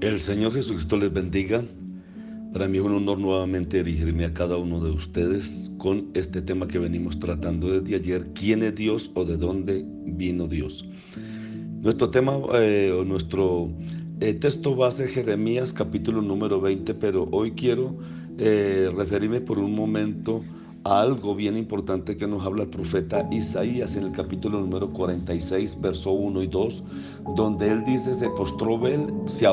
El Señor Jesucristo les bendiga. Para mí es un honor nuevamente dirigirme a cada uno de ustedes con este tema que venimos tratando desde ayer, ¿quién es Dios o de dónde vino Dios? Nuestro tema eh, o nuestro eh, texto base Jeremías capítulo número 20, pero hoy quiero eh, referirme por un momento algo bien importante que nos habla el profeta Isaías en el capítulo número 46, verso 1 y 2, donde él dice, se postró Bel, se,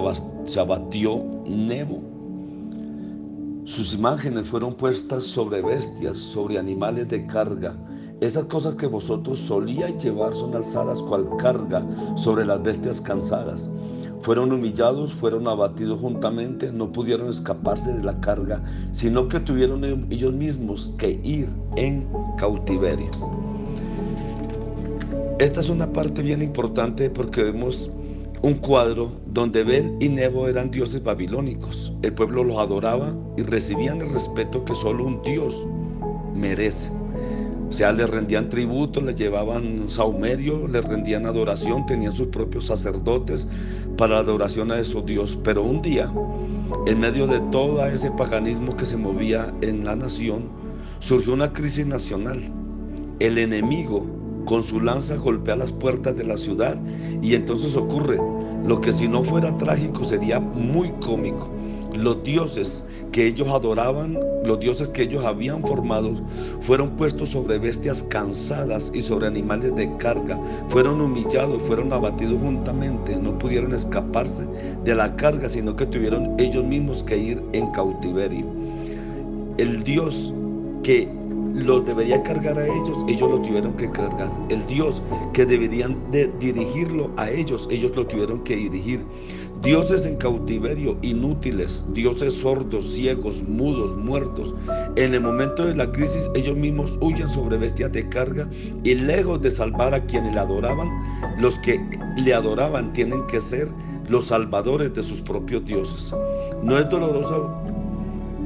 abatió Nebo sus imágenes fueron puestas sobre bestias, sobre animales de carga. Esas cosas que vosotros solíais llevar son alzadas cual carga sobre las bestias cansadas. Fueron humillados, fueron abatidos juntamente, no pudieron escaparse de la carga, sino que tuvieron ellos mismos que ir en cautiverio. Esta es una parte bien importante porque vemos un cuadro donde Bel y Nebo eran dioses babilónicos. El pueblo los adoraba y recibían el respeto que solo un dios merece. O sea, le rendían tributo, le llevaban saumerio, le rendían adoración, tenían sus propios sacerdotes para la adoración a esos dios. Pero un día, en medio de todo ese paganismo que se movía en la nación, surgió una crisis nacional. El enemigo con su lanza golpea las puertas de la ciudad y entonces ocurre lo que si no fuera trágico sería muy cómico. Los dioses que ellos adoraban, los dioses que ellos habían formado, fueron puestos sobre bestias cansadas y sobre animales de carga. Fueron humillados, fueron abatidos juntamente. No pudieron escaparse de la carga, sino que tuvieron ellos mismos que ir en cautiverio. El Dios que los debería cargar a ellos, ellos lo tuvieron que cargar. El Dios que deberían de dirigirlo a ellos, ellos lo tuvieron que dirigir. Dioses en cautiverio, inútiles, dioses sordos, ciegos, mudos, muertos. En el momento de la crisis, ellos mismos huyen sobre bestias de carga y lejos de salvar a quienes le adoraban, los que le adoraban tienen que ser los salvadores de sus propios dioses. No es doloroso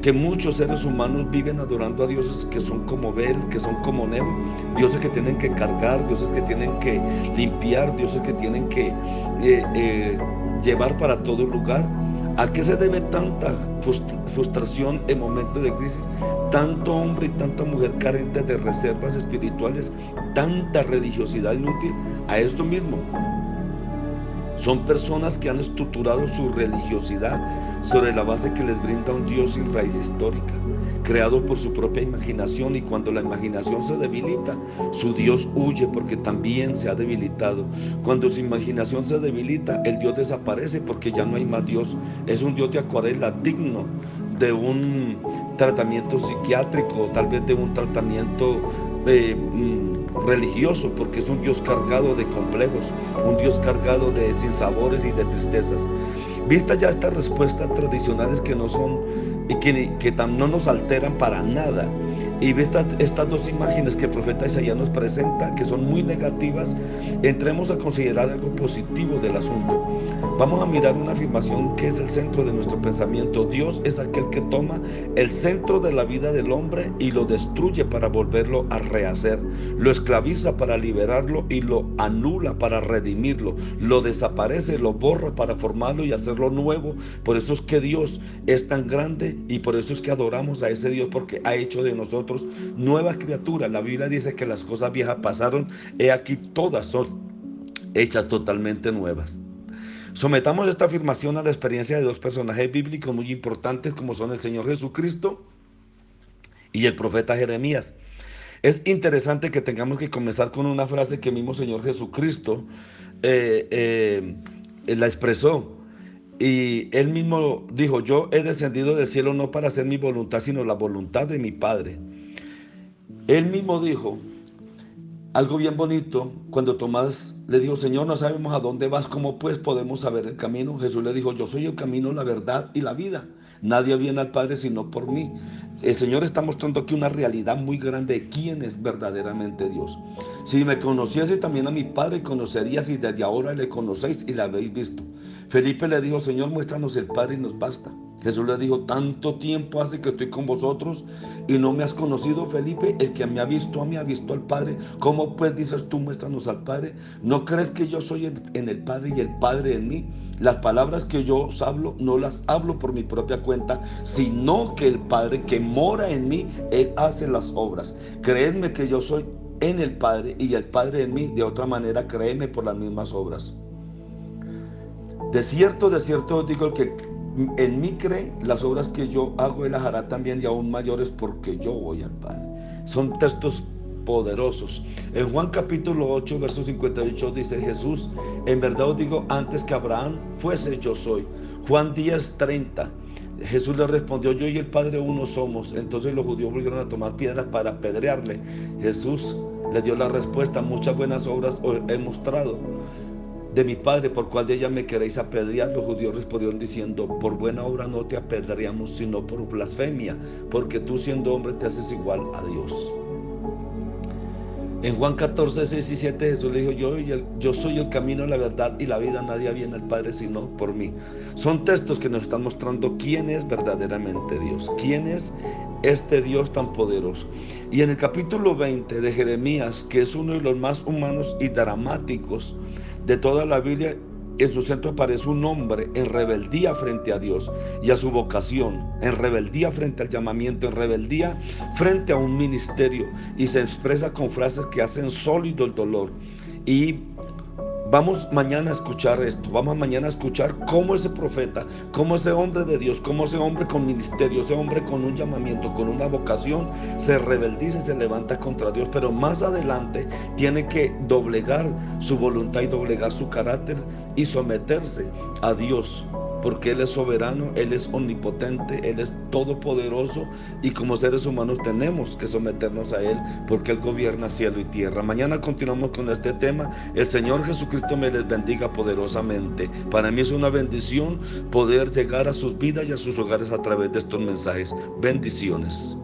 que muchos seres humanos viven adorando a dioses que son como Bel, que son como Nebo, dioses que tienen que cargar, dioses que tienen que limpiar, dioses que tienen que eh, eh, llevar para todo lugar. ¿A qué se debe tanta frustración en momentos de crisis? Tanto hombre y tanta mujer carentes de reservas espirituales, tanta religiosidad inútil. A esto mismo, son personas que han estructurado su religiosidad sobre la base que les brinda un Dios sin raíz histórica, creado por su propia imaginación y cuando la imaginación se debilita, su Dios huye porque también se ha debilitado. Cuando su imaginación se debilita, el Dios desaparece porque ya no hay más Dios. Es un Dios de acuarela digno de un tratamiento psiquiátrico, tal vez de un tratamiento eh, mm, religioso, porque es un Dios cargado de complejos, un Dios cargado de sinsabores y de tristezas. Vista ya estas respuestas tradicionales que no son y que, que no nos alteran para nada, y vista estas dos imágenes que el profeta Isaías nos presenta, que son muy negativas, entremos a considerar algo positivo del asunto. Vamos a mirar una afirmación que es el centro de nuestro pensamiento. Dios es aquel que toma el centro de la vida del hombre y lo destruye para volverlo a rehacer. Lo esclaviza para liberarlo y lo anula para redimirlo. Lo desaparece, lo borra para formarlo y hacerlo nuevo. Por eso es que Dios es tan grande y por eso es que adoramos a ese Dios porque ha hecho de nosotros nueva criatura. La Biblia dice que las cosas viejas pasaron. He aquí todas son hechas totalmente nuevas. Sometamos esta afirmación a la experiencia de dos personajes bíblicos muy importantes como son el Señor Jesucristo y el profeta Jeremías. Es interesante que tengamos que comenzar con una frase que mismo Señor Jesucristo eh, eh, la expresó. Y él mismo dijo, yo he descendido del cielo no para hacer mi voluntad, sino la voluntad de mi Padre. Él mismo dijo algo bien bonito cuando Tomás le dijo, Señor, no sabemos a dónde vas, ¿cómo pues podemos saber el camino? Jesús le dijo, yo soy el camino, la verdad y la vida. Nadie viene al Padre sino por mí. El Señor está mostrando aquí una realidad muy grande de quién es verdaderamente Dios. Si me conociese también a mi Padre, conocerías y desde ahora le conocéis y le habéis visto. Felipe le dijo, Señor, muéstranos el Padre y nos basta. Jesús le dijo, tanto tiempo hace que estoy con vosotros y no me has conocido, Felipe. El que me ha visto a mí ha visto al Padre. ¿Cómo pues dices tú, muéstranos al Padre? ¿No crees que yo soy en el Padre y el Padre en mí? Las palabras que yo os hablo no las hablo por mi propia cuenta, sino que el Padre que mora en mí, Él hace las obras. Creedme que yo soy en el Padre y el Padre en mí. De otra manera, créeme por las mismas obras. De cierto, de cierto digo, el que en mí cree, las obras que yo hago, Él las hará también y aún mayores porque yo voy al Padre. Son textos poderosos. En Juan capítulo 8, verso 58 dice Jesús, en verdad os digo, antes que Abraham fuese yo soy. Juan 10, 30. Jesús le respondió, yo y el Padre uno somos. Entonces los judíos volvieron a tomar piedras para apedrearle. Jesús le dio la respuesta, muchas buenas obras he mostrado de mi Padre, por cual de ella me queréis apedrear. Los judíos respondieron diciendo, por buena obra no te apedreamos, sino por blasfemia, porque tú siendo hombre te haces igual a Dios. En Juan 14, 6 y 7 Jesús le dijo, yo, yo soy el camino, la verdad y la vida, nadie viene al Padre sino por mí. Son textos que nos están mostrando quién es verdaderamente Dios, quién es este Dios tan poderoso. Y en el capítulo 20 de Jeremías, que es uno de los más humanos y dramáticos de toda la Biblia, en su centro aparece un hombre en rebeldía frente a Dios y a su vocación, en rebeldía frente al llamamiento, en rebeldía frente a un ministerio y se expresa con frases que hacen sólido el dolor. Y Vamos mañana a escuchar esto, vamos mañana a escuchar cómo ese profeta, cómo ese hombre de Dios, cómo ese hombre con ministerio, ese hombre con un llamamiento, con una vocación, se rebeldiza y se levanta contra Dios, pero más adelante tiene que doblegar su voluntad y doblegar su carácter y someterse a Dios porque Él es soberano, Él es omnipotente, Él es todopoderoso y como seres humanos tenemos que someternos a Él porque Él gobierna cielo y tierra. Mañana continuamos con este tema. El Señor Jesucristo me les bendiga poderosamente. Para mí es una bendición poder llegar a sus vidas y a sus hogares a través de estos mensajes. Bendiciones.